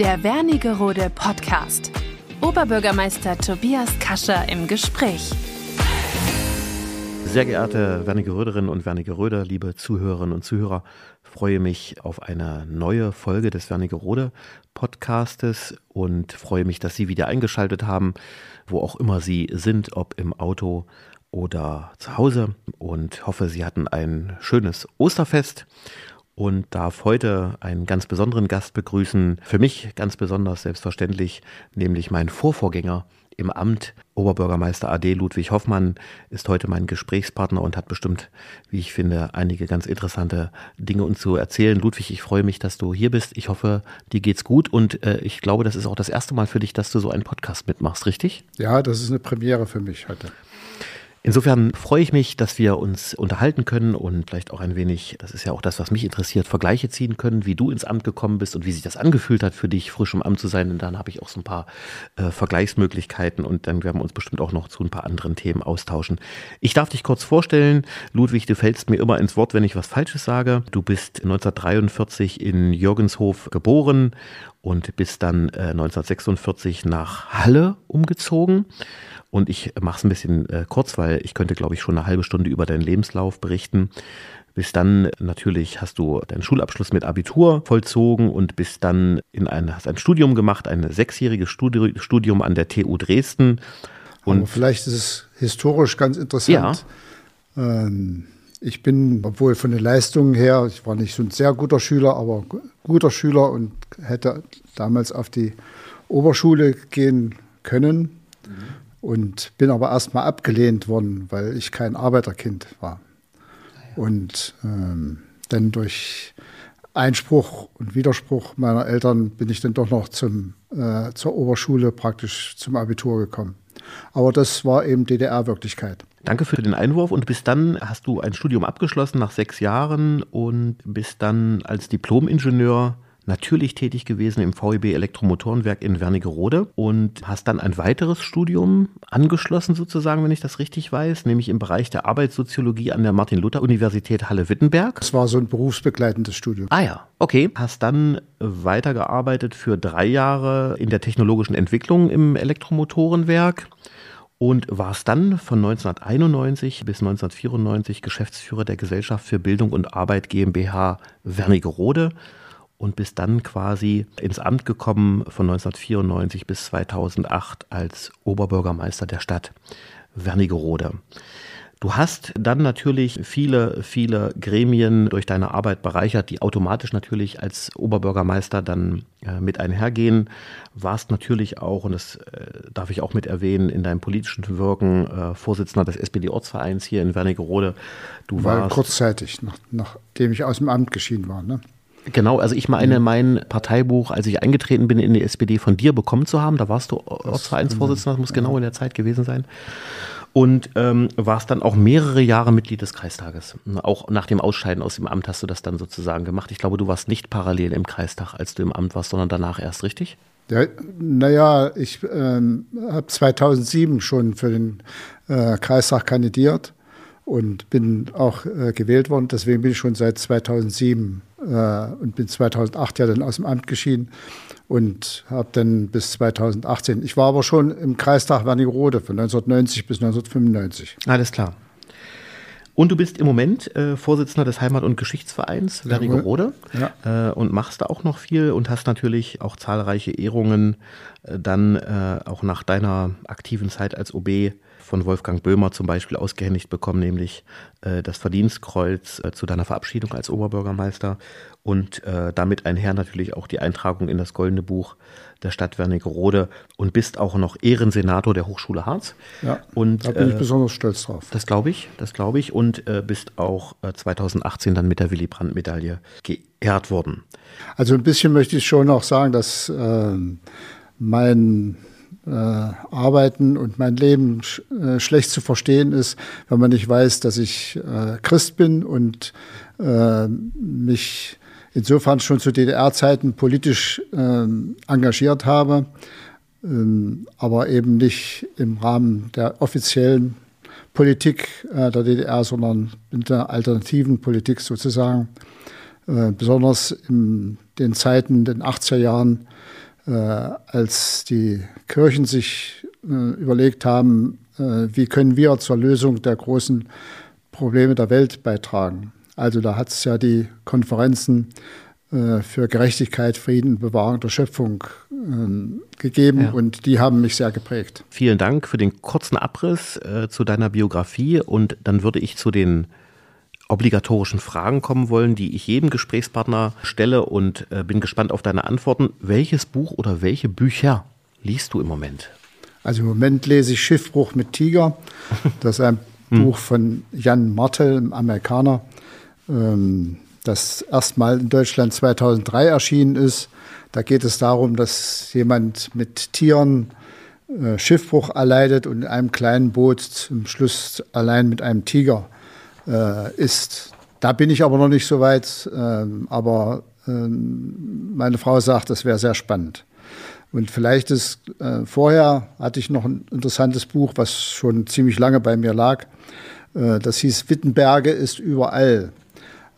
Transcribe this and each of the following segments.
Der Wernigerode Podcast. Oberbürgermeister Tobias Kascher im Gespräch. Sehr geehrte Wernigeröderinnen und Wernigeröder, liebe Zuhörerinnen und Zuhörer, freue mich auf eine neue Folge des Wernigerode Podcastes und freue mich, dass Sie wieder eingeschaltet haben, wo auch immer Sie sind, ob im Auto oder zu Hause und hoffe, Sie hatten ein schönes Osterfest und darf heute einen ganz besonderen Gast begrüßen. Für mich ganz besonders selbstverständlich, nämlich meinen Vorvorgänger im Amt. Oberbürgermeister AD Ludwig Hoffmann ist heute mein Gesprächspartner und hat bestimmt, wie ich finde, einige ganz interessante Dinge uns zu erzählen. Ludwig, ich freue mich, dass du hier bist. Ich hoffe, dir geht's gut und äh, ich glaube, das ist auch das erste Mal für dich, dass du so einen Podcast mitmachst, richtig? Ja, das ist eine Premiere für mich heute. Insofern freue ich mich, dass wir uns unterhalten können und vielleicht auch ein wenig, das ist ja auch das, was mich interessiert, Vergleiche ziehen können, wie du ins Amt gekommen bist und wie sich das angefühlt hat für dich, frisch im Amt zu sein. Und dann habe ich auch so ein paar äh, Vergleichsmöglichkeiten und dann werden wir uns bestimmt auch noch zu ein paar anderen Themen austauschen. Ich darf dich kurz vorstellen. Ludwig, du fällst mir immer ins Wort, wenn ich was Falsches sage. Du bist 1943 in Jürgenshof geboren und bist dann äh, 1946 nach Halle umgezogen. Und ich mache es ein bisschen äh, kurz, weil ich könnte, glaube ich, schon eine halbe Stunde über deinen Lebenslauf berichten. Bis dann natürlich hast du deinen Schulabschluss mit Abitur vollzogen und bist dann in ein, hast ein Studium gemacht, ein sechsjähriges Studi Studium an der TU Dresden. Und Aber vielleicht ist es historisch ganz interessant. Ja. Ähm, ich bin, obwohl von den Leistungen her, ich war nicht so ein sehr guter Schüler, aber guter Schüler und hätte damals auf die Oberschule gehen können. Mhm und bin aber erstmal abgelehnt worden, weil ich kein Arbeiterkind war. Und ähm, dann durch Einspruch und Widerspruch meiner Eltern bin ich dann doch noch zum, äh, zur Oberschule praktisch zum Abitur gekommen. Aber das war eben DDR-Wirklichkeit. Danke für den Einwurf und bis dann hast du ein Studium abgeschlossen nach sechs Jahren und bist dann als Diplom-Ingenieur natürlich tätig gewesen im VEB Elektromotorenwerk in Wernigerode und hast dann ein weiteres Studium angeschlossen sozusagen, wenn ich das richtig weiß, nämlich im Bereich der Arbeitssoziologie an der Martin-Luther-Universität Halle-Wittenberg. Das war so ein berufsbegleitendes Studium. Ah ja, okay. Hast dann weitergearbeitet für drei Jahre in der technologischen Entwicklung im Elektromotorenwerk und warst dann von 1991 bis 1994 Geschäftsführer der Gesellschaft für Bildung und Arbeit GmbH Wernigerode und bist dann quasi ins Amt gekommen von 1994 bis 2008 als Oberbürgermeister der Stadt Wernigerode. Du hast dann natürlich viele, viele Gremien durch deine Arbeit bereichert, die automatisch natürlich als Oberbürgermeister dann äh, mit einhergehen. Warst natürlich auch, und das äh, darf ich auch mit erwähnen, in deinem politischen Wirken äh, Vorsitzender des SPD-Ortsvereins hier in Wernigerode. Du Weil warst kurzzeitig, nach, nachdem ich aus dem Amt geschieden war. Ne? Genau, also ich meine, mhm. mein Parteibuch, als ich eingetreten bin in die SPD, von dir bekommen zu haben. Da warst du Ortsvereinsvorsitzender, das muss genau in der Zeit gewesen sein. Und ähm, warst dann auch mehrere Jahre Mitglied des Kreistages. Auch nach dem Ausscheiden aus dem Amt hast du das dann sozusagen gemacht. Ich glaube, du warst nicht parallel im Kreistag, als du im Amt warst, sondern danach erst, richtig? Ja, naja, ich ähm, habe 2007 schon für den äh, Kreistag kandidiert und bin auch äh, gewählt worden. Deswegen bin ich schon seit 2007 äh, und bin 2008 ja dann aus dem Amt geschieden und habe dann bis 2018, ich war aber schon im Kreistag Wernigerode von 1990 bis 1995. Alles klar. Und du bist im Moment äh, Vorsitzender des Heimat- und Geschichtsvereins Wernigerode ja. äh, und machst da auch noch viel und hast natürlich auch zahlreiche Ehrungen äh, dann äh, auch nach deiner aktiven Zeit als OB von Wolfgang Böhmer zum Beispiel ausgehändigt bekommen, nämlich äh, das Verdienstkreuz äh, zu deiner Verabschiedung als Oberbürgermeister und äh, damit einher natürlich auch die Eintragung in das Goldene Buch der Stadt Wernigerode und bist auch noch Ehrensenator der Hochschule Harz. Ja, und, da bin ich besonders stolz drauf. Das glaube ich, das glaube ich und bist auch 2018 äh, dann mit der Willy Brandt Medaille geehrt worden. Also ein bisschen möchte ich schon noch sagen, dass ähm, mein äh, Arbeiten und mein Leben sch äh, schlecht zu verstehen ist, wenn man nicht weiß, dass ich äh, Christ bin und äh, mich insofern schon zu DDR-Zeiten politisch ähm, engagiert habe, ähm, aber eben nicht im Rahmen der offiziellen Politik äh, der DDR, sondern in der alternativen Politik sozusagen. Äh, besonders in den Zeiten, den 80er Jahren, als die Kirchen sich äh, überlegt haben, äh, wie können wir zur Lösung der großen Probleme der Welt beitragen. Also da hat es ja die Konferenzen äh, für Gerechtigkeit, Frieden, Bewahrung der Schöpfung ähm, gegeben ja. und die haben mich sehr geprägt. Vielen Dank für den kurzen Abriss äh, zu deiner Biografie und dann würde ich zu den obligatorischen Fragen kommen wollen, die ich jedem Gesprächspartner stelle und äh, bin gespannt auf deine Antworten. Welches Buch oder welche Bücher liest du im Moment? Also im Moment lese ich Schiffbruch mit Tiger. Das ist ein hm. Buch von Jan Martel, einem Amerikaner, ähm, das erstmal in Deutschland 2003 erschienen ist. Da geht es darum, dass jemand mit Tieren äh, Schiffbruch erleidet und in einem kleinen Boot zum Schluss allein mit einem Tiger äh, ist. Da bin ich aber noch nicht so weit, ähm, aber ähm, meine Frau sagt, das wäre sehr spannend. Und vielleicht ist, äh, vorher hatte ich noch ein interessantes Buch, was schon ziemlich lange bei mir lag. Äh, das hieß Wittenberge ist überall.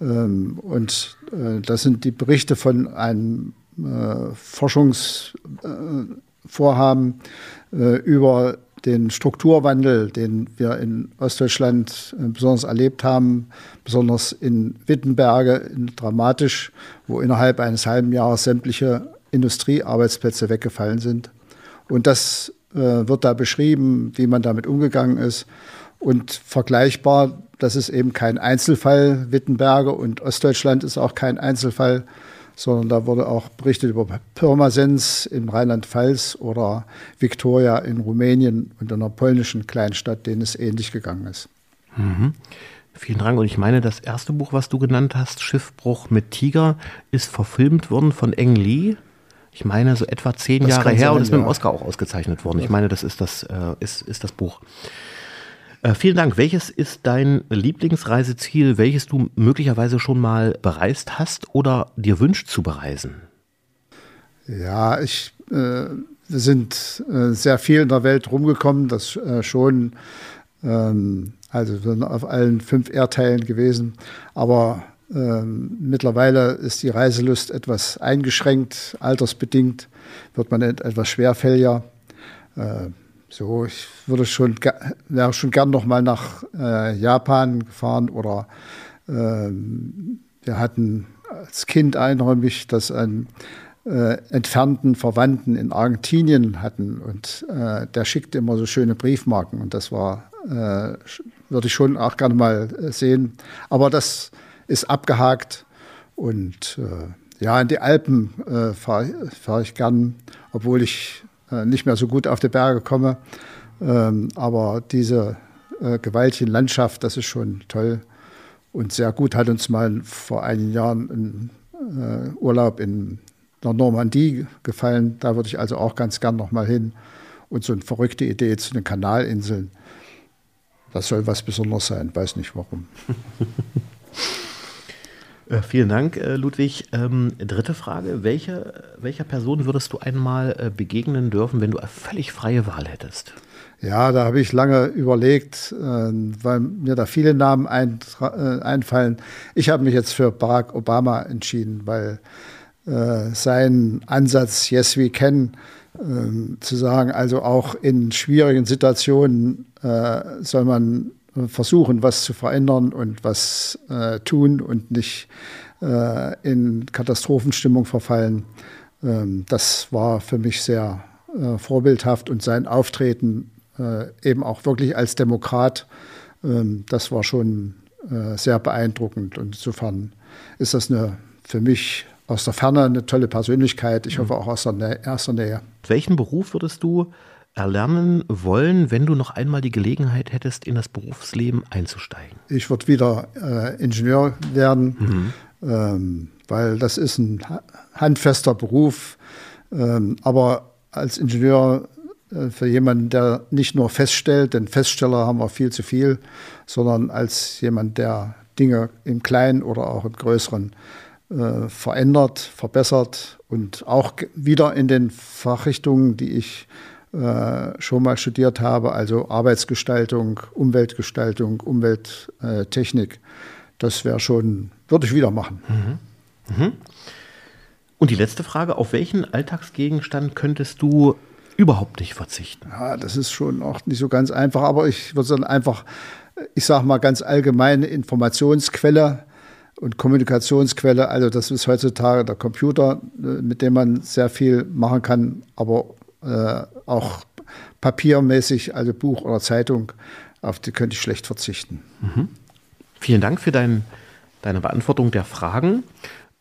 Ähm, und äh, das sind die Berichte von einem äh, Forschungsvorhaben äh, über den Strukturwandel, den wir in Ostdeutschland äh, besonders erlebt haben, besonders in Wittenberge, dramatisch, wo innerhalb eines halben Jahres sämtliche Industriearbeitsplätze weggefallen sind. Und das äh, wird da beschrieben, wie man damit umgegangen ist. Und vergleichbar, das ist eben kein Einzelfall. Wittenberge und Ostdeutschland ist auch kein Einzelfall sondern da wurde auch berichtet über Pirmasens in Rheinland-Pfalz oder Victoria in Rumänien und einer polnischen Kleinstadt, denen es ähnlich gegangen ist. Mhm. Vielen Dank. Und ich meine, das erste Buch, was du genannt hast, Schiffbruch mit Tiger, ist verfilmt worden von Eng Lee. Ich meine, so etwa zehn das Jahre her sein, und ist ja. mit dem Oscar auch ausgezeichnet worden. Ich meine, das ist das, äh, ist, ist das Buch. Äh, vielen Dank. Welches ist dein Lieblingsreiseziel, welches du möglicherweise schon mal bereist hast oder dir wünscht zu bereisen? Ja, ich, äh, wir sind äh, sehr viel in der Welt rumgekommen, das äh, schon. Ähm, also wir sind auf allen fünf Erdteilen gewesen. Aber ähm, mittlerweile ist die Reiselust etwas eingeschränkt, altersbedingt wird man etwas schwerfälliger. Äh, so, ich würde schon, wäre schon gern noch mal nach äh, Japan gefahren oder äh, wir hatten als Kind mich, dass einen äh, entfernten Verwandten in Argentinien hatten und äh, der schickte immer so schöne Briefmarken und das war, äh, würde ich schon auch gerne mal äh, sehen. Aber das ist abgehakt und ja, in die Alpen fahre fahr ich gern, obwohl ich äh, nicht mehr so gut auf die Berge komme. Ähm, aber diese äh, gewaltige Landschaft, das ist schon toll und sehr gut. Hat uns mal vor einigen Jahren ein äh, Urlaub in der Normandie gefallen. Da würde ich also auch ganz gern noch mal hin. Und so eine verrückte Idee zu den Kanalinseln. Das soll was Besonderes sein, weiß nicht warum. Äh, vielen Dank, äh, Ludwig. Ähm, dritte Frage. Welche, welcher Person würdest du einmal äh, begegnen dürfen, wenn du eine völlig freie Wahl hättest? Ja, da habe ich lange überlegt, weil mir da viele Namen ein, einfallen. Ich habe mich jetzt für Barack Obama entschieden, weil sein Ansatz Yes We Can ähm, zu sagen, also auch in schwierigen Situationen soll man versuchen, was zu verändern und was äh, tun und nicht äh, in Katastrophenstimmung verfallen. Ähm, das war für mich sehr äh, vorbildhaft und sein Auftreten äh, eben auch wirklich als Demokrat, ähm, das war schon äh, sehr beeindruckend. Und insofern ist das eine, für mich aus der Ferne eine tolle Persönlichkeit. Ich hoffe auch aus der erster Nähe. Welchen Beruf würdest du erlernen wollen, wenn du noch einmal die Gelegenheit hättest, in das Berufsleben einzusteigen? Ich würde wieder äh, Ingenieur werden, mhm. ähm, weil das ist ein handfester Beruf. Ähm, aber als Ingenieur äh, für jemanden, der nicht nur feststellt, denn Feststeller haben wir viel zu viel, sondern als jemand, der Dinge im Kleinen oder auch im Größeren äh, verändert, verbessert und auch wieder in den Fachrichtungen, die ich äh, schon mal studiert habe, also Arbeitsgestaltung, Umweltgestaltung, Umwelttechnik. das wäre schon, würde ich wieder machen. Mhm. Mhm. Und die letzte Frage, auf welchen Alltagsgegenstand könntest du überhaupt nicht verzichten? Ja, das ist schon auch nicht so ganz einfach, aber ich würde sagen, einfach, ich sage mal ganz allgemeine Informationsquelle und Kommunikationsquelle. Also das ist heutzutage der Computer, äh, mit dem man sehr viel machen kann, aber äh, auch papiermäßig, also Buch oder Zeitung, auf die könnte ich schlecht verzichten. Mhm. Vielen Dank für dein, deine Beantwortung der Fragen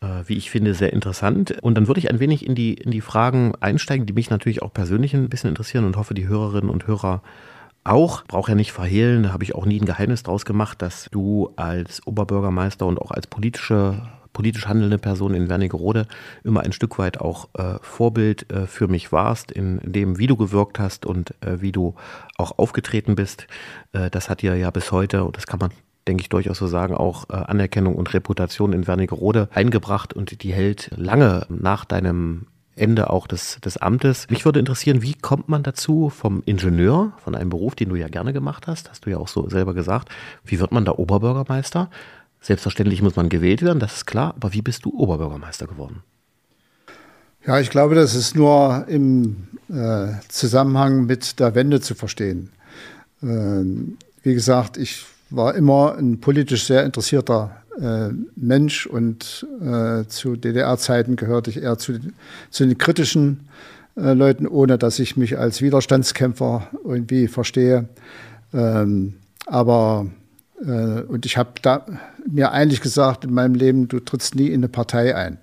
äh, wie ich finde, sehr interessant. Und dann würde ich ein wenig in die, in die Fragen einsteigen, die mich natürlich auch persönlich ein bisschen interessieren und hoffe, die Hörerinnen und Hörer auch. Brauche ja nicht verhehlen, da habe ich auch nie ein Geheimnis draus gemacht, dass du als Oberbürgermeister und auch als politische politisch handelnde Person in Wernigerode immer ein Stück weit auch äh, Vorbild äh, für mich warst, in dem, wie du gewirkt hast und äh, wie du auch aufgetreten bist. Äh, das hat dir ja bis heute, und das kann man denke ich durchaus so sagen, auch äh, Anerkennung und Reputation in Wernigerode eingebracht und die hält lange nach deinem Ende auch des, des Amtes. Mich würde interessieren, wie kommt man dazu vom Ingenieur, von einem Beruf, den du ja gerne gemacht hast, hast du ja auch so selber gesagt, wie wird man da Oberbürgermeister? Selbstverständlich muss man gewählt werden, das ist klar, aber wie bist du Oberbürgermeister geworden? Ja, ich glaube, das ist nur im äh, Zusammenhang mit der Wende zu verstehen. Ähm, wie gesagt, ich war immer ein politisch sehr interessierter äh, Mensch und äh, zu DDR-Zeiten gehörte ich eher zu, zu den kritischen äh, Leuten, ohne dass ich mich als Widerstandskämpfer irgendwie verstehe. Ähm, aber und ich habe mir eigentlich gesagt in meinem Leben, du trittst nie in eine Partei ein.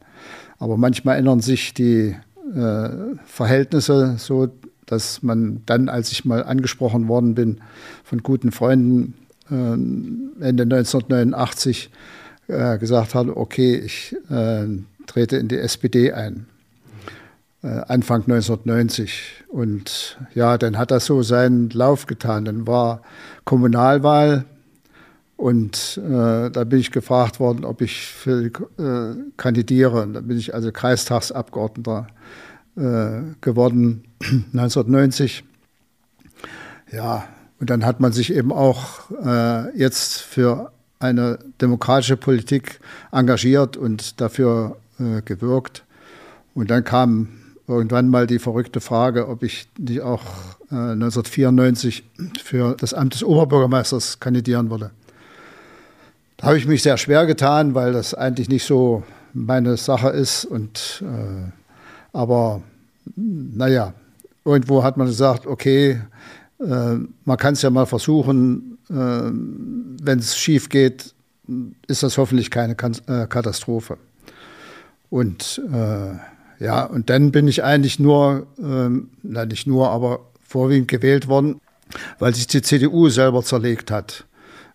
Aber manchmal ändern sich die äh, Verhältnisse so, dass man dann, als ich mal angesprochen worden bin von guten Freunden, ähm, Ende 1989 äh, gesagt hat, okay, ich äh, trete in die SPD ein. Äh, Anfang 1990. Und ja, dann hat das so seinen Lauf getan. Dann war Kommunalwahl und äh, da bin ich gefragt worden, ob ich für, äh, kandidiere. Und da bin ich also Kreistagsabgeordneter äh, geworden, 1990. Ja, und dann hat man sich eben auch äh, jetzt für eine demokratische Politik engagiert und dafür äh, gewirkt. Und dann kam irgendwann mal die verrückte Frage, ob ich nicht auch äh, 1994 für das Amt des Oberbürgermeisters kandidieren würde. Da habe ich mich sehr schwer getan, weil das eigentlich nicht so meine Sache ist. Und, äh, aber naja, irgendwo hat man gesagt, okay, äh, man kann es ja mal versuchen. Äh, Wenn es schief geht, ist das hoffentlich keine äh, Katastrophe. Und äh, ja, und dann bin ich eigentlich nur, ähm, na nicht nur, aber vorwiegend gewählt worden, weil sich die CDU selber zerlegt hat.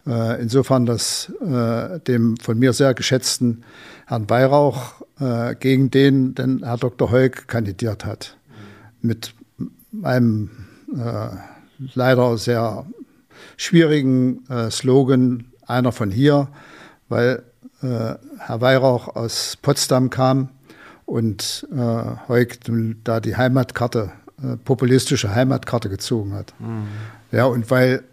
Äh, insofern, dass äh, dem von mir sehr geschätzten Herrn Weihrauch gegen den den Herr Dr. Heuk kandidiert hat. Mit einem leider sehr schwierigen äh, Slogan, einer von hier, weil äh, Herr Weihrauch aus Potsdam kam und äh, Heuk da die Heimatkarte, äh, populistische Heimatkarte gezogen hat. Mhm. Ja, und weil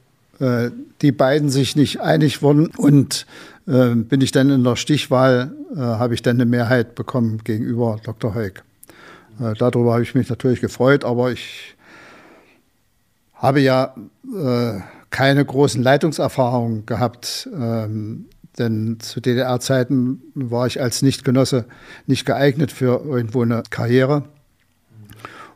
äh, die beiden sich nicht einig wurden und äh, bin ich dann in der Stichwahl, äh, habe ich dann eine Mehrheit bekommen gegenüber Dr. Heuk. Darüber habe ich mich natürlich gefreut, aber ich habe ja keine großen Leitungserfahrungen gehabt, ähm, denn zu DDR-Zeiten war ich als Nichtgenosse nicht geeignet für irgendwo eine Karriere.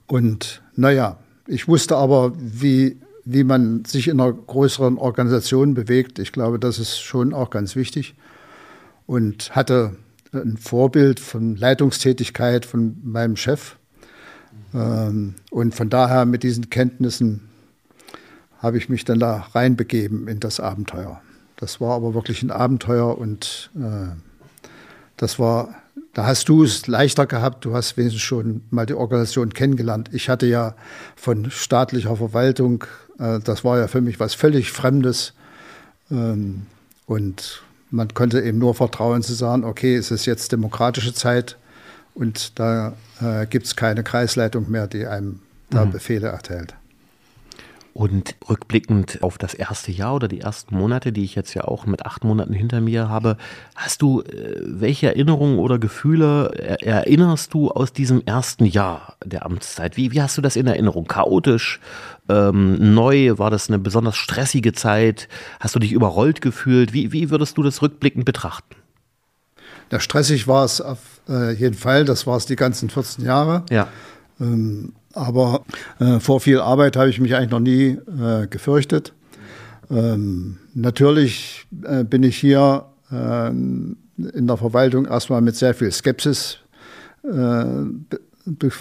Und naja, ich wusste aber, wie, wie man sich in einer größeren Organisation bewegt. Ich glaube, das ist schon auch ganz wichtig. Und hatte ein Vorbild von Leitungstätigkeit von meinem Chef. Ähm, und von daher mit diesen Kenntnissen habe ich mich dann da reinbegeben in das Abenteuer. Das war aber wirklich ein Abenteuer und äh, das war, da hast du es leichter gehabt, du hast wenigstens schon mal die Organisation kennengelernt. Ich hatte ja von staatlicher Verwaltung, äh, das war ja für mich was völlig Fremdes ähm, und man konnte eben nur vertrauen zu sagen, okay, es ist jetzt demokratische Zeit und da äh, gibt es keine Kreisleitung mehr, die einem da mhm. Befehle erteilt. Und rückblickend auf das erste Jahr oder die ersten Monate, die ich jetzt ja auch mit acht Monaten hinter mir habe, hast du äh, welche Erinnerungen oder Gefühle er, erinnerst du aus diesem ersten Jahr der Amtszeit? Wie, wie hast du das in Erinnerung? Chaotisch, ähm, neu? War das eine besonders stressige Zeit? Hast du dich überrollt gefühlt? Wie, wie würdest du das rückblickend betrachten? Ja, stressig war es auf äh, jeden Fall. Das war es die ganzen 14 Jahre. Ja. Ähm, aber äh, vor viel Arbeit habe ich mich eigentlich noch nie äh, gefürchtet. Ähm, natürlich äh, bin ich hier äh, in der Verwaltung erstmal mit sehr viel Skepsis äh, be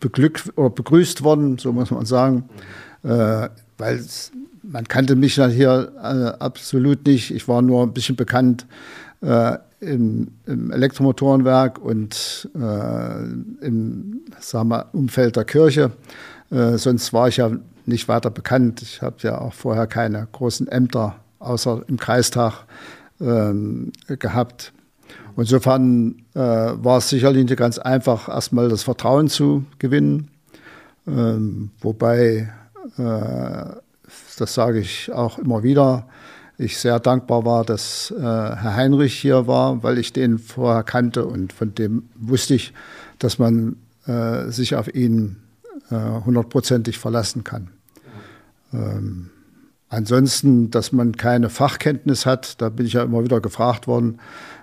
beglückt oder begrüßt worden, so muss man sagen, äh, weil man kannte mich hier absolut nicht. Ich war nur ein bisschen bekannt im, im Elektromotorenwerk und äh, im sagen wir, Umfeld der Kirche. Äh, sonst war ich ja nicht weiter bekannt. Ich habe ja auch vorher keine großen Ämter außer im Kreistag ähm, gehabt. Insofern äh, war es sicherlich nicht ganz einfach, erstmal das Vertrauen zu gewinnen. Ähm, wobei, äh, das sage ich auch immer wieder, ich sehr dankbar war, dass äh, Herr Heinrich hier war, weil ich den vorher kannte und von dem wusste ich, dass man äh, sich auf ihn äh, hundertprozentig verlassen kann. Ähm, ansonsten, dass man keine Fachkenntnis hat, da bin ich ja immer wieder gefragt worden,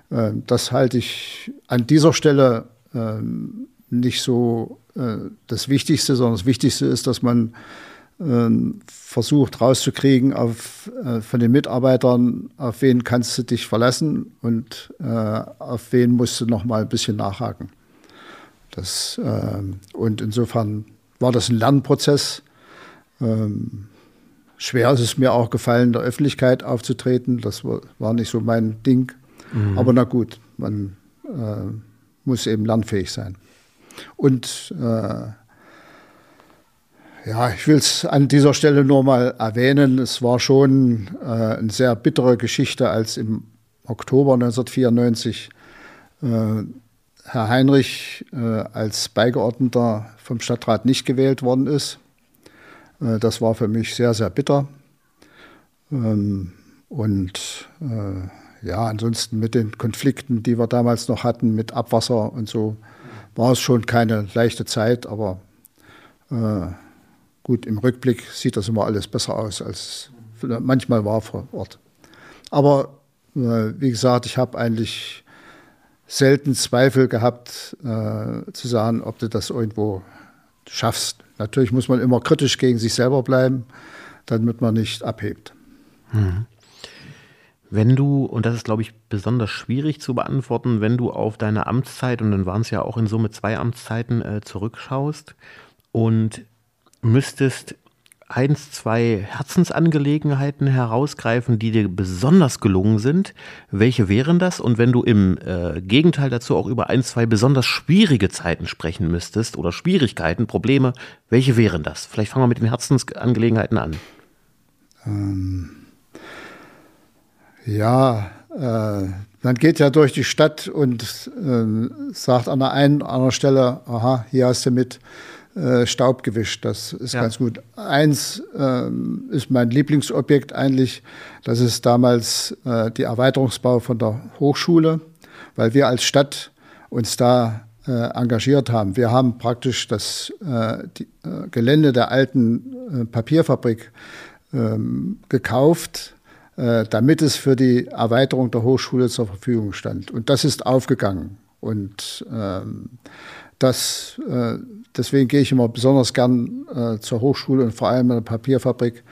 äh, das halte ich an dieser Stelle ähm, nicht so äh, das Wichtigste, sondern das Wichtigste ist, dass man versucht rauszukriegen auf, äh, von den Mitarbeitern, auf wen kannst du dich verlassen und äh, auf wen musst du noch mal ein bisschen nachhaken. Das, äh, und insofern war das ein Lernprozess. Ähm, schwer ist es mir auch gefallen, in der Öffentlichkeit aufzutreten. Das war, war nicht so mein Ding. Mhm. Aber na gut, man äh, muss eben lernfähig sein. Und äh, ja, ich will es an dieser Stelle nur mal erwähnen. Es war schon äh, eine sehr bittere Geschichte, als im Oktober 1994 äh, Herr Heinrich äh, als Beigeordneter vom Stadtrat nicht gewählt worden ist. Äh, das war für mich sehr, sehr bitter. Ähm, und äh, ja, ansonsten mit den Konflikten, die wir damals noch hatten, mit Abwasser und so, war es schon keine leichte Zeit, aber äh, Gut, im Rückblick sieht das immer alles besser aus, als manchmal war vor Ort. Aber äh, wie gesagt, ich habe eigentlich selten Zweifel gehabt, äh, zu sagen, ob du das irgendwo schaffst. Natürlich muss man immer kritisch gegen sich selber bleiben, damit man nicht abhebt. Mhm. Wenn du, und das ist, glaube ich, besonders schwierig zu beantworten, wenn du auf deine Amtszeit, und dann waren es ja auch in Summe zwei Amtszeiten, äh, zurückschaust und müsstest eins, zwei Herzensangelegenheiten herausgreifen, die dir besonders gelungen sind. Welche wären das? Und wenn du im äh, Gegenteil dazu auch über ein, zwei besonders schwierige Zeiten sprechen müsstest oder Schwierigkeiten, Probleme, welche wären das? Vielleicht fangen wir mit den Herzensangelegenheiten an. Ähm, ja, äh, man geht ja durch die Stadt und äh, sagt an der einen oder anderen Stelle, aha, hier hast du mit äh, Staub gewischt. Das ist ja. ganz gut. Eins ähm, ist mein Lieblingsobjekt eigentlich. Das ist damals äh, die Erweiterungsbau von der Hochschule, weil wir als Stadt uns da äh, engagiert haben. Wir haben praktisch das äh, die, äh, Gelände der alten Papierfabrik ähm, gekauft, damit es für die Erweiterung der Hochschule zur Verfügung stand. Und das ist aufgegangen. Und ähm, das, äh, deswegen gehe ich immer besonders gern äh, zur Hochschule und vor allem in der Papierfabrik,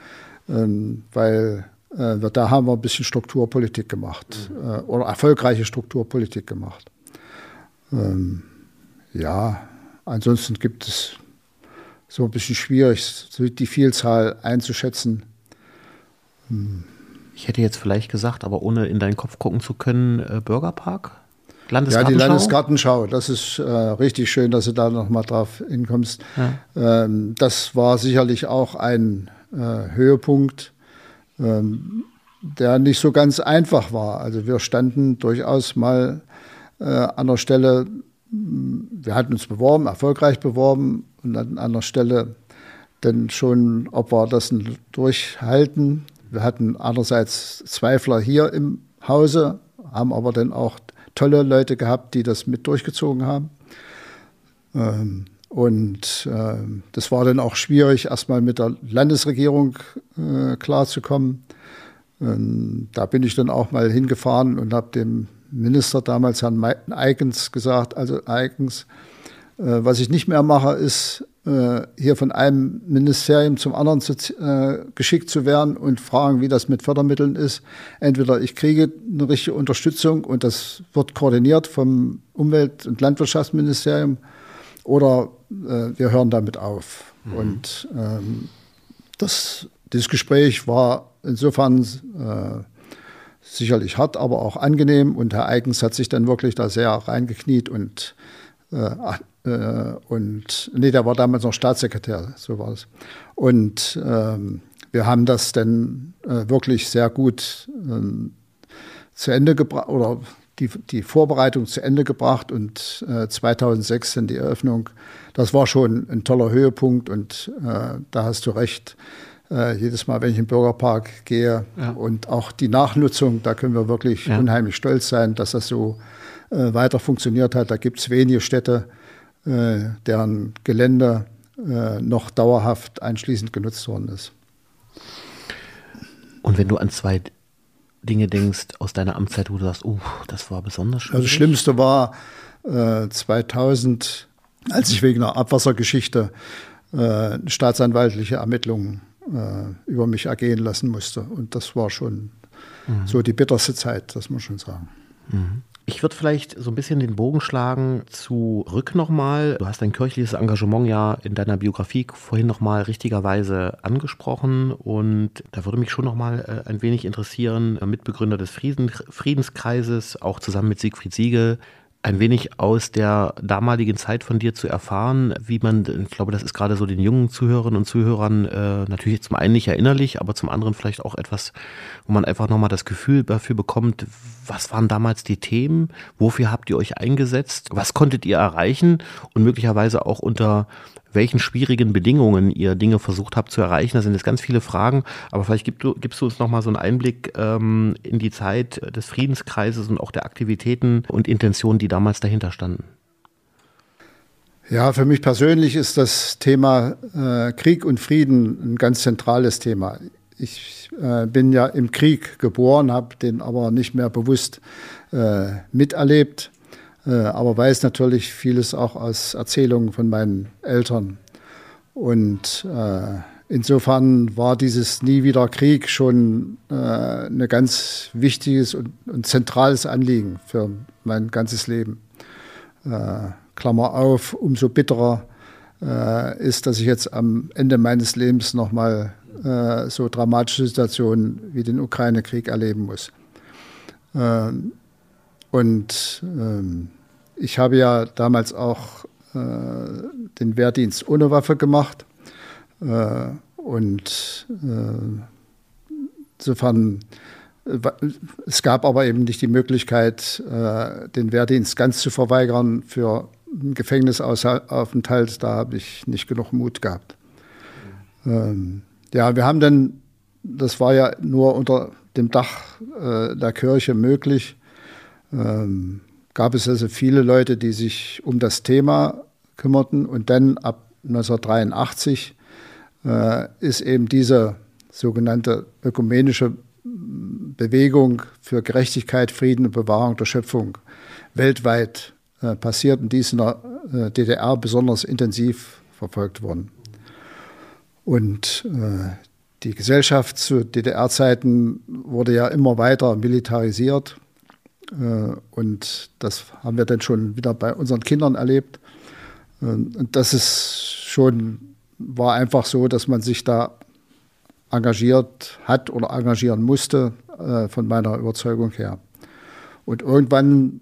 ähm, weil äh, da haben wir ein bisschen Strukturpolitik gemacht mhm. Äh, oder erfolgreiche Strukturpolitik gemacht. Ähm, ja, ansonsten gibt es so ein bisschen schwierig, die Vielzahl einzuschätzen. Hm. Ich hätte jetzt vielleicht gesagt, aber ohne in deinen Kopf gucken zu können, äh, Bürgerpark? Landesgartenschau? Ja, die Landesgartenschau. Das ist äh, richtig schön, dass du da nochmal drauf hinkommst. Ja. Ähm, das war sicherlich auch ein äh, Höhepunkt, ähm, der nicht so ganz einfach war. Also wir standen durchaus mal äh, an der Stelle, wir hatten uns beworben, erfolgreich beworben und an einer Stelle denn schon, ob wir das durchhalten. Wir hatten einerseits Zweifler hier im Hause, haben aber dann auch tolle Leute gehabt, die das mit durchgezogen haben. Ähm, und äh, das war dann auch schwierig, erstmal mit der Landesregierung äh, klarzukommen. Ähm, da bin ich dann auch mal hingefahren und habe dem Minister damals, Herrn Eigens, gesagt, also Eigens, äh, was ich nicht mehr mache, ist hier von einem Ministerium zum anderen zu, äh, geschickt zu werden und fragen, wie das mit Fördermitteln ist. Entweder ich kriege eine richtige Unterstützung und das wird koordiniert vom Umwelt- und Landwirtschaftsministerium oder äh, wir hören damit auf. Mhm. Und ähm, das, dieses Gespräch war insofern äh, sicherlich hart, aber auch angenehm und Herr Eigens hat sich dann wirklich da sehr reingekniet und äh, äh, und nee, der war damals noch Staatssekretär, so war es. Und ähm, wir haben das dann äh, wirklich sehr gut ähm, zu Ende gebracht oder die, die Vorbereitung zu Ende gebracht und äh, 2006 dann die Eröffnung. Das war schon ein toller Höhepunkt und äh, da hast du recht. Äh, jedes Mal, wenn ich im Bürgerpark gehe ja. und auch die Nachnutzung, da können wir wirklich ja. unheimlich stolz sein, dass das so äh, weiter funktioniert hat. Da gibt es wenige Städte, äh, deren Gelände äh, noch dauerhaft einschließend genutzt worden ist. Und wenn du an zwei Dinge denkst aus deiner Amtszeit, wo du sagst, uh, das war besonders schön. Also das Schlimmste war äh, 2000, als ich wegen einer Abwassergeschichte äh, staatsanwaltliche Ermittlungen äh, über mich ergehen lassen musste. Und das war schon mhm. so die bitterste Zeit, das muss man schon sagen. Mhm. Ich würde vielleicht so ein bisschen den Bogen schlagen zurück nochmal. Du hast dein kirchliches Engagement ja in deiner Biografie vorhin nochmal richtigerweise angesprochen und da würde mich schon nochmal äh, ein wenig interessieren, Mitbegründer des Friedenskreises, auch zusammen mit Siegfried Siegel, ein wenig aus der damaligen Zeit von dir zu erfahren, wie man, ich glaube, das ist gerade so den jungen Zuhörerinnen und Zuhörern äh, natürlich zum einen nicht erinnerlich, aber zum anderen vielleicht auch etwas, wo man einfach nochmal das Gefühl dafür bekommt, was waren damals die Themen, wofür habt ihr euch eingesetzt, was konntet ihr erreichen und möglicherweise auch unter welchen schwierigen Bedingungen ihr Dinge versucht habt zu erreichen. Da sind jetzt ganz viele Fragen, aber vielleicht gib du, gibst du uns nochmal so einen Einblick ähm, in die Zeit des Friedenskreises und auch der Aktivitäten und Intentionen, die damals dahinter standen. Ja, für mich persönlich ist das Thema äh, Krieg und Frieden ein ganz zentrales Thema. Ich äh, bin ja im Krieg geboren, habe den aber nicht mehr bewusst äh, miterlebt. Äh, aber weiß natürlich vieles auch aus Erzählungen von meinen Eltern. Und äh, insofern war dieses Nie wieder Krieg schon äh, ein ganz wichtiges und, und, zentrales Anliegen für mein ganzes Leben. Äh, Klammer auf, umso bitterer äh, ist, dass ich jetzt am Ende meines Lebens nochmal äh, so dramatische Situationen wie den Ukraine-Krieg erleben muss. Ähm, und ähm, ich habe ja damals auch äh, den Wehrdienst ohne Waffe gemacht. Äh, und äh, insofern, es gab aber eben nicht die Möglichkeit, äh, den Wehrdienst ganz zu verweigern für einen Gefängnisaufenthalt. Da habe ich nicht genug Mut gehabt. Ähm, ja, wir haben dann, das war ja nur unter dem Dach äh, der Kirche möglich. Ähm, gab es also viele Leute, die sich um das Thema kümmerten. Und dann ab 1983 äh, ist eben diese sogenannte ökumenische Bewegung für Gerechtigkeit, Frieden und Bewahrung der Schöpfung weltweit äh, passiert und die ist in der äh, DDR besonders intensiv verfolgt worden. Und äh, die Gesellschaft zu DDR-Zeiten wurde ja immer weiter militarisiert. Äh, und das haben wir dann schon wieder bei unseren Kindern erlebt. Äh, und das ist schon, war einfach so, dass man sich da engagiert hat oder engagieren musste, äh, von meiner Überzeugung her. Und irgendwann,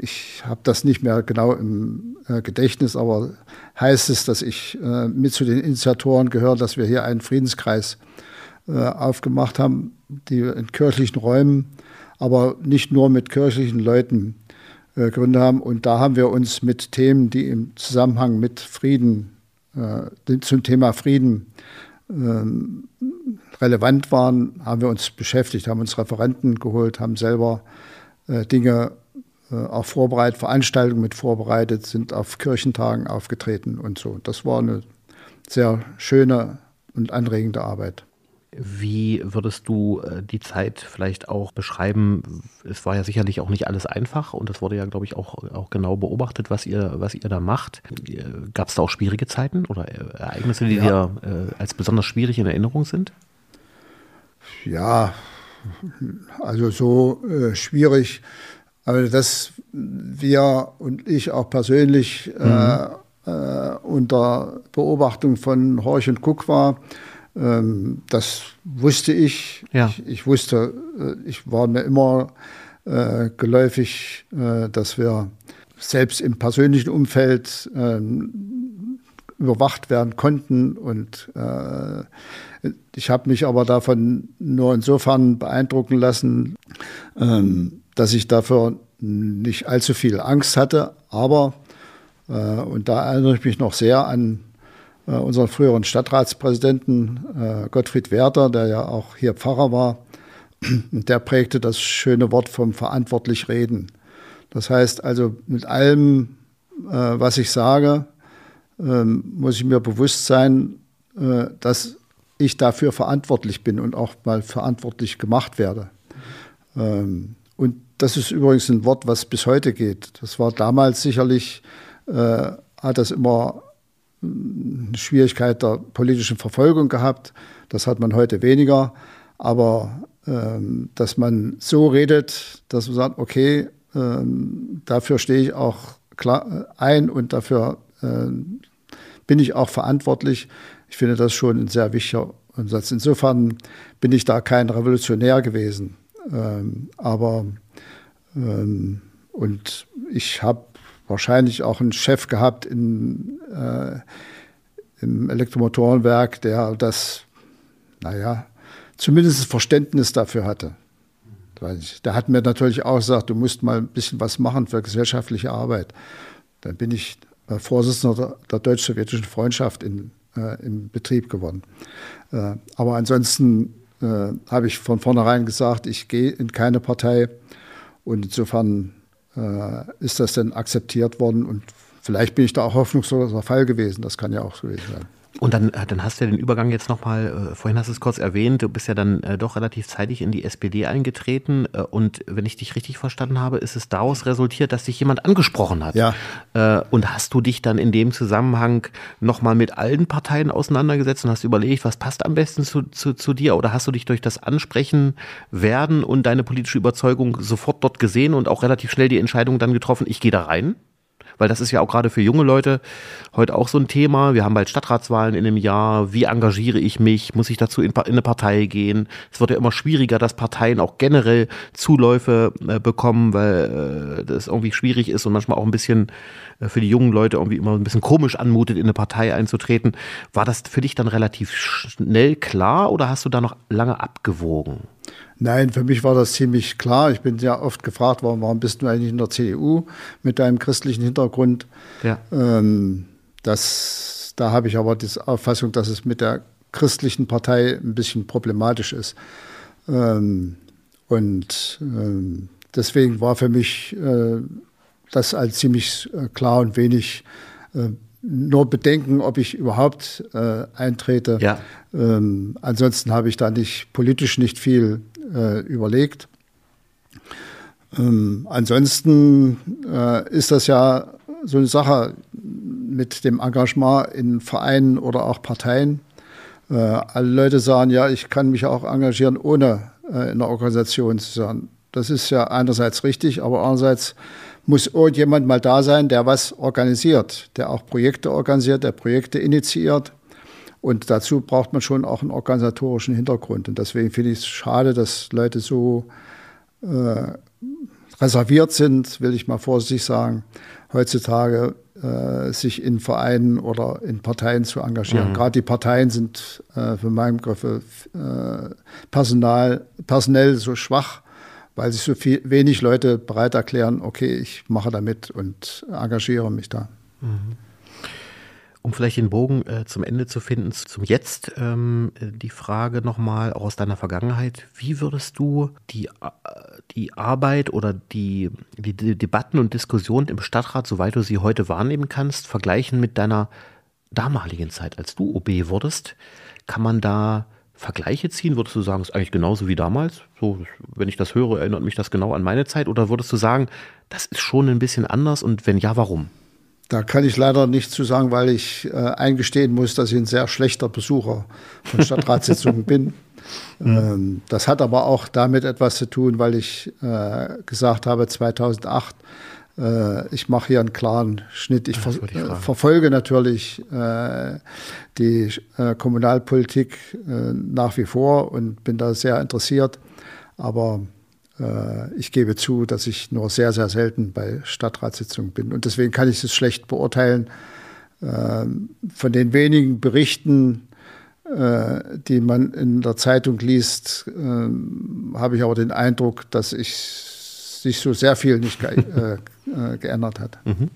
ich habe das nicht mehr genau im Gedächtnis, aber heißt es, dass ich mit zu den Initiatoren gehöre, dass wir hier einen Friedenskreis aufgemacht haben, die in kirchlichen Räumen, aber nicht nur mit kirchlichen Leuten äh, Gründe haben. Und da haben wir uns mit Themen, die im Zusammenhang mit Frieden äh, zum Thema Frieden ähm, relevant waren, haben wir uns beschäftigt, haben uns Referenten geholt, haben selber äh, Dinge äh, auch vorbereitet, Veranstaltungen mit vorbereitet, sind auf Kirchentagen aufgetreten und so. Das war eine sehr schöne und anregende Arbeit. Wie würdest du äh, die Zeit vielleicht auch beschreiben? Es war ja sicherlich auch nicht alles einfach und es wurde ja, glaube ich, auch, auch genau beobachtet, was ihr, was ihr da macht. Gab es da auch schwierige Zeiten oder Ereignisse, die ja. dir äh, als besonders schwierig in Erinnerung sind? Ja, also so äh, schwierig, aber dass wir und ich auch persönlich äh, mhm. äh, unter Beobachtung von Horch und Cook war, ähm, das wusste ich. Ja. ich. Ich wusste, äh, ich war mir immer äh, geläufig, äh, dass wir selbst im persönlichen Umfeld ähm, überwacht werden konnten. Und äh, ich habe mich aber davon nur insofern beeindrucken lassen, ähm, dass ich dafür nicht allzu viel Angst hatte. Aber, äh, und da erinnere ich mich noch sehr an äh, unseren früheren Stadtratspräsidenten äh, Gottfried Werther, der ja auch hier Pfarrer war, der prägte das schöne Wort vom verantwortlich reden. Das heißt also, mit allem, äh, was ich sage, ähm, muss ich mir bewusst sein, äh, dass ich dafür verantwortlich bin und auch mal verantwortlich gemacht werde. Ähm, und das ist übrigens ein Wort, was bis heute geht. Das war damals sicherlich, äh, hat das immer eine Schwierigkeit der politischen Verfolgung gehabt. Das hat man heute weniger. Aber ähm, dass man so redet, dass man sagt, okay, ähm, dafür stehe ich auch klar äh, ein und dafür äh, bin ich auch verantwortlich. Ich finde das schon ein sehr wichtiger Ansatz. Insofern bin ich da kein Revolutionär gewesen. Ähm, aber ähm, und ich habe wahrscheinlich auch einen Chef gehabt in, äh, im Elektromotorenwerk, der das, naja, zumindest Verständnis dafür hatte. Der hat mir natürlich auch gesagt, du musst mal ein bisschen was machen für gesellschaftliche Arbeit. Dann bin ich äh, Vorsitzender der, deutsch-sowjetischen Freundschaft in, äh, im Betrieb geworden. Äh, aber ansonsten äh, habe ich von vornherein gesagt, ich gehe in keine Partei. Und insofern ist das denn akzeptiert worden und vielleicht bin ich da auch hoffnungsloser Fall gewesen. Das kann ja auch so gewesen sein. Und dann, äh, dann hast du ja den Übergang jetzt nochmal, äh, vorhin hast du es kurz erwähnt, du bist ja dann äh, doch relativ zeitig in die SPD eingetreten äh, und wenn ich dich richtig verstanden habe, ist es daraus resultiert, dass dich jemand angesprochen hat. Ja. Äh, und hast du dich dann in dem Zusammenhang nochmal mit allen Parteien auseinandergesetzt und hast überlegt, was passt am besten zu, zu, zu dir oder hast du dich durch das Ansprechen werden und deine politische Überzeugung sofort dort gesehen und auch relativ schnell die Entscheidung dann getroffen, ich gehe da rein? Weil das ist ja auch gerade für junge Leute heute auch so ein Thema. Wir haben bald Stadtratswahlen in einem Jahr. Wie engagiere ich mich? Muss ich dazu in, in eine Partei gehen? Es wird ja immer schwieriger, dass Parteien auch generell Zuläufe äh, bekommen, weil äh, das irgendwie schwierig ist und manchmal auch ein bisschen äh, für die jungen Leute irgendwie immer ein bisschen komisch anmutet, in eine Partei einzutreten. War das für dich dann relativ schnell klar oder hast du da noch lange abgewogen? Nein, für mich war das ziemlich klar. Ich bin ja oft gefragt worden, warum bist du eigentlich in der CDU mit deinem christlichen Hintergrund? Ja. Ähm, das, da habe ich aber die Auffassung, dass es mit der christlichen Partei ein bisschen problematisch ist. Ähm, und ähm, deswegen war für mich äh, das als ziemlich äh, klar und wenig äh, nur bedenken, ob ich überhaupt äh, eintrete. Ja. Ähm, ansonsten habe ich da nicht politisch nicht viel äh, überlegt. Ähm, ansonsten äh, ist das ja so eine Sache mit dem Engagement in Vereinen oder auch Parteien. Äh, alle Leute sagen, ja, ich kann mich auch engagieren, ohne äh, in der Organisation zu sein. Das ist ja einerseits richtig, aber andererseits muss irgendjemand mal da sein, der was organisiert, der auch Projekte organisiert, der Projekte initiiert. Und dazu braucht man schon auch einen organisatorischen Hintergrund. Und deswegen finde ich es schade, dass Leute so äh, reserviert sind, will ich mal vorsichtig sagen, heutzutage äh, sich in Vereinen oder in Parteien zu engagieren. Mhm. Gerade die Parteien sind äh, für meinen Begriff äh, Personal, personell so schwach, weil sich so viel, wenig Leute bereit erklären, okay, ich mache da mit und engagiere mich da. Mhm. Um vielleicht den Bogen äh, zum Ende zu finden, zum Jetzt, ähm, die Frage nochmal aus deiner Vergangenheit. Wie würdest du die, äh, die Arbeit oder die, die, die Debatten und Diskussionen im Stadtrat, soweit du sie heute wahrnehmen kannst, vergleichen mit deiner damaligen Zeit, als du OB wurdest? Kann man da Vergleiche ziehen? Würdest du sagen, es ist eigentlich genauso wie damals? So, wenn ich das höre, erinnert mich das genau an meine Zeit? Oder würdest du sagen, das ist schon ein bisschen anders und wenn ja, warum? Da kann ich leider nichts zu sagen, weil ich äh, eingestehen muss, dass ich ein sehr schlechter Besucher von Stadtratssitzungen bin. Mhm. Ähm, das hat aber auch damit etwas zu tun, weil ich äh, gesagt habe, 2008 äh, ich mache hier einen klaren Schnitt. Ich, ver ich verfolge natürlich äh, die äh, Kommunalpolitik äh, nach wie vor und bin da sehr interessiert. Aber äh, ich gebe zu, dass ich nur sehr, sehr selten bei Stadtratssitzungen bin. Und deswegen kann ich es schlecht beurteilen. Ähm, von den wenigen Berichten, die man in der Zeitung liest, ähm, habe ich aber den Eindruck, dass ich sich so sehr viel nicht ge äh, äh, geändert hat. Mhm.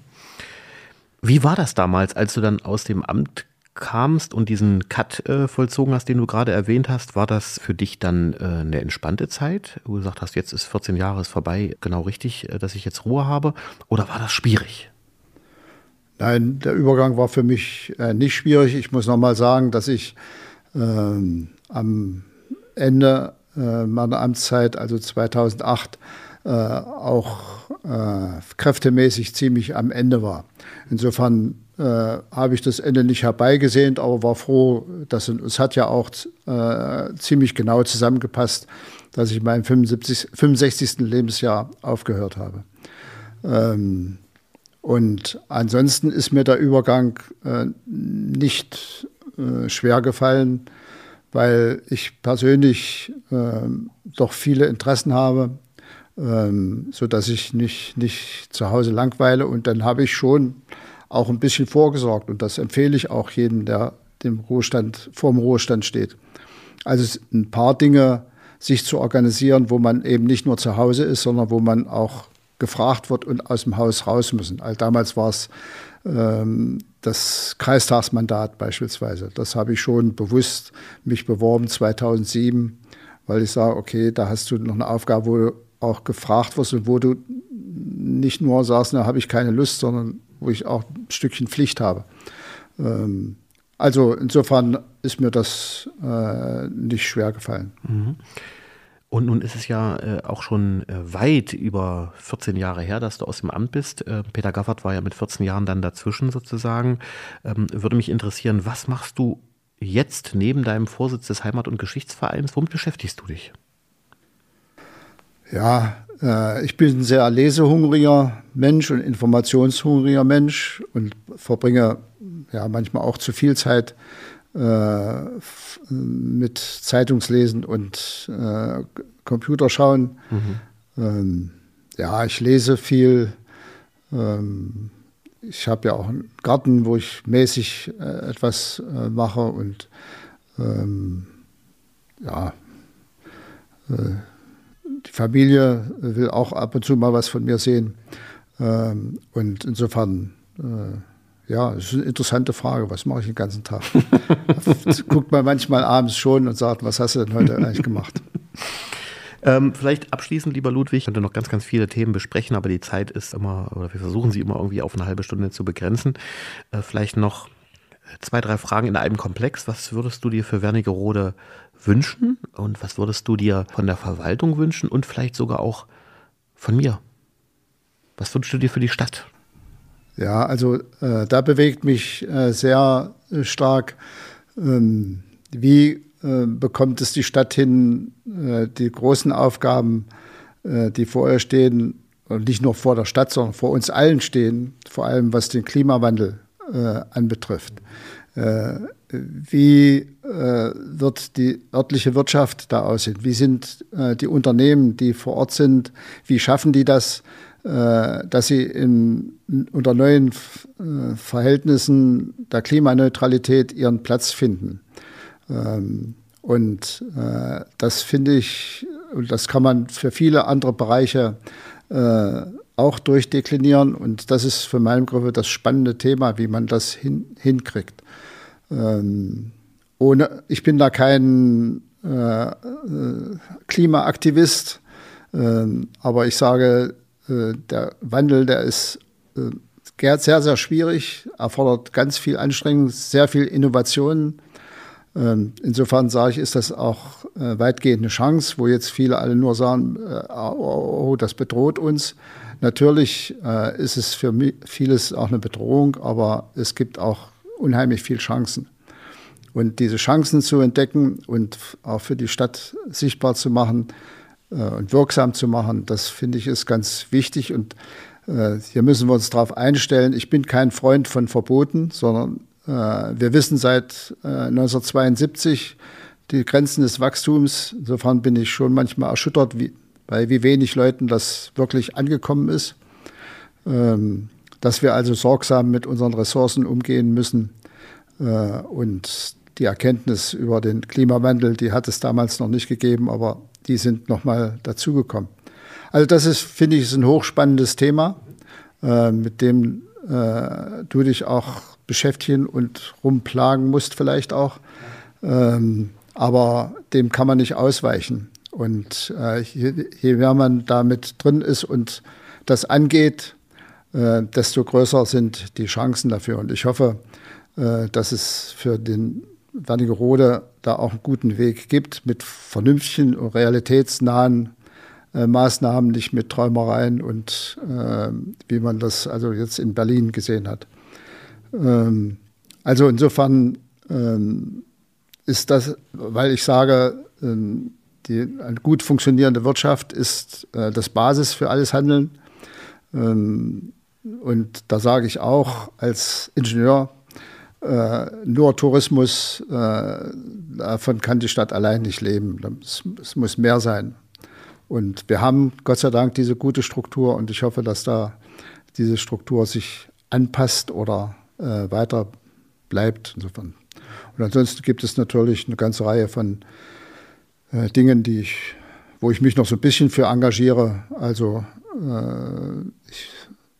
Wie war das damals, als du dann aus dem Amt kamst und diesen Cut äh, vollzogen hast, den du gerade erwähnt hast? War das für dich dann äh, eine entspannte Zeit? Wo du gesagt hast, jetzt ist 14 Jahre ist vorbei, genau richtig, äh, dass ich jetzt Ruhe habe? Oder war das schwierig? Nein, der Übergang war für mich äh, nicht schwierig. Ich muss nochmal sagen, dass ich ähm, am Ende meiner Amtszeit, also 2008, äh, auch äh, kräftemäßig ziemlich am Ende war. Insofern äh, habe ich das Ende nicht herbeigesehnt, aber war froh, dass es hat ja auch äh, ziemlich genau zusammengepasst, dass ich mein 75, 65. Lebensjahr aufgehört habe. Ähm, und ansonsten ist mir der Übergang äh, nicht äh, schwer gefallen, weil ich persönlich äh, doch viele Interessen habe, ähm, sodass ich nicht, nicht zu Hause langweile. Und dann habe ich schon auch ein bisschen vorgesorgt. Und das empfehle ich auch jedem, der dem Ruhestand, vor dem Ruhestand steht. Also ein paar Dinge sich zu organisieren, wo man eben nicht nur zu Hause ist, sondern wo man auch gefragt wird und aus dem Haus raus müssen. Also damals war es ähm, das Kreistagsmandat beispielsweise. Das habe ich schon bewusst mich beworben 2007, weil ich sage, okay, da hast du noch eine Aufgabe, wo du auch gefragt wirst und wo du nicht nur sagst, da habe ich keine Lust, sondern wo ich auch ein Stückchen Pflicht habe. Ähm, also insofern ist mir das äh, nicht schwer gefallen. Mhm. Und nun ist es ja äh, auch schon äh, weit über 14 Jahre her, dass du aus dem Amt bist. Äh, Peter Gaffert war ja mit 14 Jahren dann dazwischen sozusagen. Ähm, würde mich interessieren, was machst du jetzt neben deinem Vorsitz des Heimat- und Geschichtsvereins? Womit beschäftigst du dich? Ja, ich bin ein sehr lesehungriger Mensch und informationshungriger Mensch und verbringe ja manchmal auch zu viel Zeit äh, mit Zeitungslesen und äh, Computerschauen. Mhm. Ähm, ja, ich lese viel. Ähm, ich habe ja auch einen Garten, wo ich mäßig äh, etwas äh, mache und ähm, ja, äh, die Familie will auch ab und zu mal was von mir sehen. Ähm, und insofern, äh, ja, es ist eine interessante Frage. Was mache ich den ganzen Tag? Guckt man manchmal abends schon und sagt, was hast du denn heute eigentlich gemacht? Ähm, vielleicht abschließend, lieber Ludwig, ich könnte noch ganz, ganz viele Themen besprechen, aber die Zeit ist immer, oder wir versuchen sie immer irgendwie auf eine halbe Stunde zu begrenzen. Äh, vielleicht noch zwei, drei Fragen in einem Komplex. Was würdest du dir für Wernigerode wünschen und was würdest du dir von der Verwaltung wünschen und vielleicht sogar auch von mir? Was wünschst du dir für die Stadt? Ja, also äh, da bewegt mich äh, sehr äh, stark, ähm, wie äh, bekommt es die Stadt hin, äh, die großen Aufgaben, äh, die vor ihr stehen, nicht nur vor der Stadt, sondern vor uns allen stehen, vor allem was den Klimawandel anbetrifft. Wie äh, wird die örtliche Wirtschaft da aussehen? Wie sind äh, die Unternehmen, die vor Ort sind? Wie schaffen die das, äh, dass sie in, unter neuen äh, Verhältnissen der Klimaneutralität ihren Platz finden? Ähm, und äh, das finde ich, und das kann man für viele andere Bereiche äh, auch durchdeklinieren. Und das ist für meine Gruppe das spannende Thema, wie man das hin, hinkriegt. Ähm, ohne, ich bin da kein äh, äh Klimaaktivist, äh, aber ich sage, äh, der Wandel, der ist äh, sehr, sehr schwierig, erfordert ganz viel Anstrengung, sehr viel Innovation. Ähm, insofern sage ich, ist das auch äh, weitgehend eine Chance, wo jetzt viele alle nur sagen, oh, das bedroht uns. Natürlich ist es für vieles auch eine Bedrohung, aber es gibt auch unheimlich viele Chancen. Und diese Chancen zu entdecken und auch für die Stadt sichtbar zu machen und wirksam zu machen, das finde ich ist ganz wichtig. Und äh, hier müssen wir uns darauf einstellen. Ich bin kein Freund von Verboten, sondern äh, wir wissen seit 1972 äh, die Grenzen des Wachstums. Insofern bin ich schon manchmal erschüttert, wie, bei wie wenig Leuten das wirklich angekommen ist. Ähm, dass wir also sorgsam mit unseren Ressourcen umgehen müssen. Und die Erkenntnis über den Klimawandel, die hat es damals noch nicht gegeben, aber die sind nochmal dazugekommen. Also das ist, finde ich, ist ein hochspannendes Thema, äh, mit dem äh, du dich auch beschäftigen und rumplagen musst vielleicht auch. Ähm, aber dem kann man nicht ausweichen. Und äh, je, mehr man damit drin ist und das angeht, äh, desto größer sind die Chancen dafür. Und ich hoffe, äh, dass es für den Wernigerode da auch einen guten Weg gibt mit vernünftigen und realitätsnahen äh, Maßnahmen, nicht mit Träumereien und äh, wie man das also jetzt in Berlin gesehen hat. Ähm, also insofern ähm, ist das, weil ich sage, ähm, die, eine gut funktionierende Wirtschaft ist äh, das Basis für alles Handeln. Ähm, und da sage ich auch als Ingenieur, äh, nur Tourismus, äh, davon kann die Stadt allein nicht leben. Es, es muss mehr sein. Und wir haben Gott sei Dank diese gute Struktur und ich hoffe, dass da diese Struktur sich anpasst oder äh, weiter bleibt. Insofern. Und ansonsten gibt es natürlich eine ganze Reihe von äh, Dingen, die ich, wo ich mich noch so ein bisschen für engagiere. Also äh, ich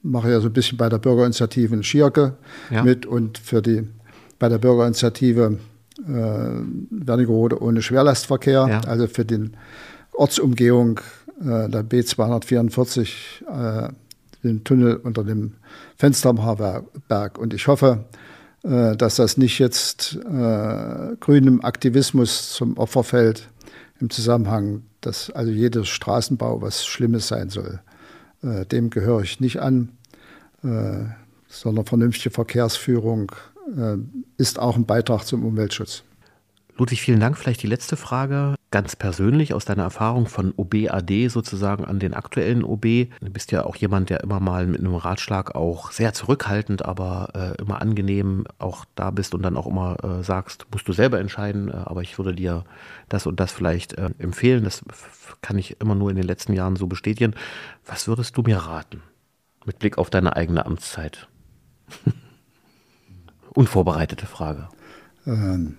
mache ja so ein bisschen bei der Bürgerinitiative in Schierke ja. mit und für die bei der Bürgerinitiative äh, Wernigerode ohne Schwerlastverkehr, ja. also für den Ortsumgehung äh, der B244, äh, den Tunnel unter dem Fenstermhaarberg. Und ich hoffe, äh, dass das nicht jetzt äh, grünem Aktivismus zum Opfer fällt im Zusammenhang, dass also jeder Straßenbau was Schlimmes sein soll. Äh, dem gehöre ich nicht an, äh, sondern vernünftige Verkehrsführung ist auch ein Beitrag zum Umweltschutz. Ludwig, vielen Dank. Vielleicht die letzte Frage, ganz persönlich aus deiner Erfahrung von OB-AD sozusagen an den aktuellen OB. Du bist ja auch jemand, der immer mal mit einem Ratschlag auch sehr zurückhaltend, aber äh, immer angenehm auch da bist und dann auch immer äh, sagst, musst du selber entscheiden, äh, aber ich würde dir das und das vielleicht äh, empfehlen. Das kann ich immer nur in den letzten Jahren so bestätigen. Was würdest du mir raten mit Blick auf deine eigene Amtszeit? Unvorbereitete Frage. Ähm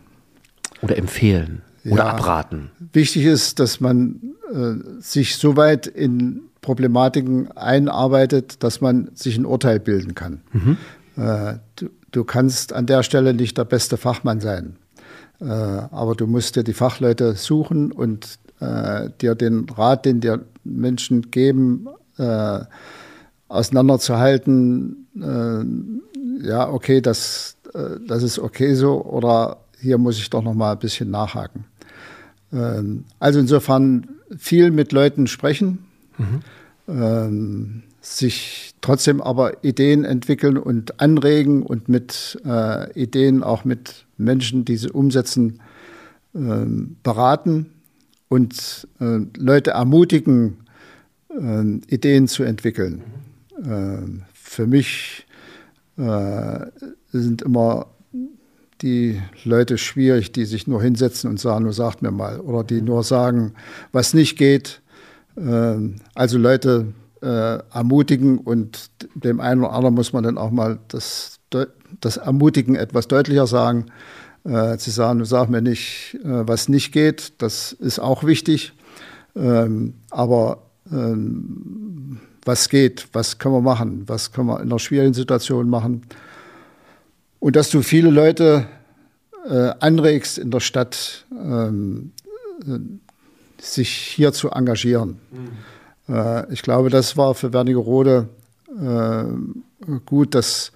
oder empfehlen oder ja, abraten? Wichtig ist, dass man äh, sich so weit in Problematiken einarbeitet, dass man sich ein Urteil bilden kann. Mhm. Äh, du, du, kannst an der Stelle nicht der beste Fachmann sein, äh, aber du musst dir die Fachleute suchen und äh, dir den Rat, den dir Menschen geben, äh, auseinanderzuhalten. Äh, ja, okay, das, das ist okay so oder hier muss ich doch noch mal ein bisschen nachhaken. Ähm, also insofern viel mit Leuten sprechen, mhm. ähm, sich trotzdem aber Ideen entwickeln und anregen und mit äh, Ideen auch mit Menschen, die sie umsetzen, äh, beraten und äh, Leute ermutigen, ähm, Ideen zu entwickeln. Mhm. für mich äh, sind immer die Leute schwierig, die sich nur hinsetzen und sagen, nur sagt mir mal. Oder die nur sagen, was nicht geht. Ähm, also Leute äh, ermutigen und dem einen oder anderen muss man dann auch mal das, das Ermutigen etwas deutlicher sagen. Äh, zu sagen, sag mir nicht, äh, was nicht geht, das ist auch wichtig. Ähm, aber ähm, was geht, was können wir machen, was können wir in einer schwierigen Situation machen. Und dass du viele Leute äh, anregst in der Stadt, ähm, äh, sich hier zu engagieren. Mhm. Äh, ich glaube, das war für Wernigerode äh, gut, dass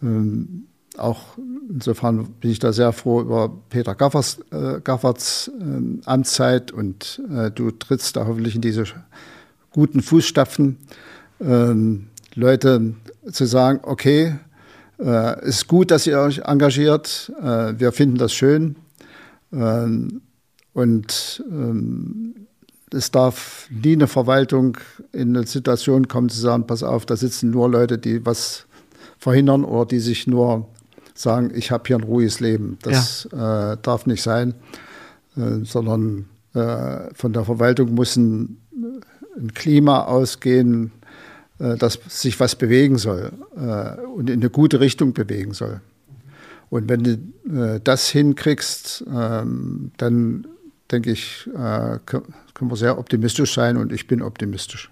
ähm, auch insofern bin ich da sehr froh über Peter Gaffers, äh, Gafferts äh, Amtszeit und äh, du trittst da hoffentlich in diese guten Fußstapfen, ähm, Leute zu sagen, okay, äh, ist gut, dass ihr euch engagiert, äh, wir finden das schön ähm, und ähm, es darf nie eine Verwaltung in eine Situation kommen zu sagen, pass auf, da sitzen nur Leute, die was verhindern oder die sich nur sagen, ich habe hier ein ruhiges Leben. Das ja. äh, darf nicht sein, äh, sondern äh, von der Verwaltung muss ein, ein Klima ausgehen, dass sich was bewegen soll äh, und in eine gute Richtung bewegen soll. Und wenn du äh, das hinkriegst, ähm, dann denke ich, können wir sehr optimistisch sein und ich bin optimistisch.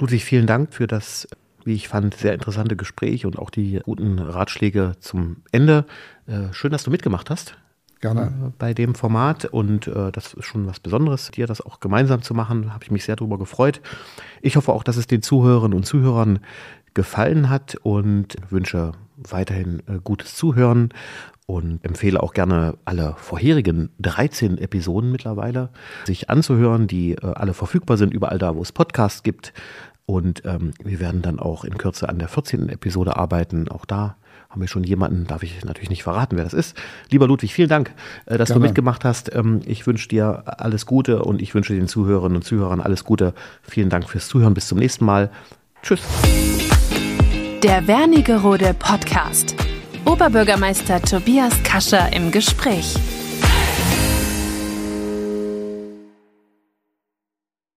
Ludwig, vielen Dank für das wie ich fand, sehr interessante Gespräch und auch die guten Ratschläge zum Ende. Äh, schön, dass du mitgemacht hast. Gerne. Äh, bei dem Format und äh, das ist schon was Besonderes, dir das auch gemeinsam zu machen. Habe ich mich sehr darüber gefreut. Ich hoffe auch, dass es den Zuhörerinnen und Zuhörern gefallen hat und wünsche weiterhin äh, gutes Zuhören und empfehle auch gerne alle vorherigen 13 Episoden mittlerweile sich anzuhören, die äh, alle verfügbar sind, überall da, wo es Podcasts gibt. Und ähm, wir werden dann auch in Kürze an der 14. Episode arbeiten. Auch da haben wir schon jemanden, darf ich natürlich nicht verraten, wer das ist. Lieber Ludwig, vielen Dank, äh, dass Gerne. du mitgemacht hast. Ähm, ich wünsche dir alles Gute und ich wünsche den Zuhörerinnen und Zuhörern alles Gute. Vielen Dank fürs Zuhören. Bis zum nächsten Mal. Tschüss. Der Wernigerode Podcast. Oberbürgermeister Tobias Kascher im Gespräch.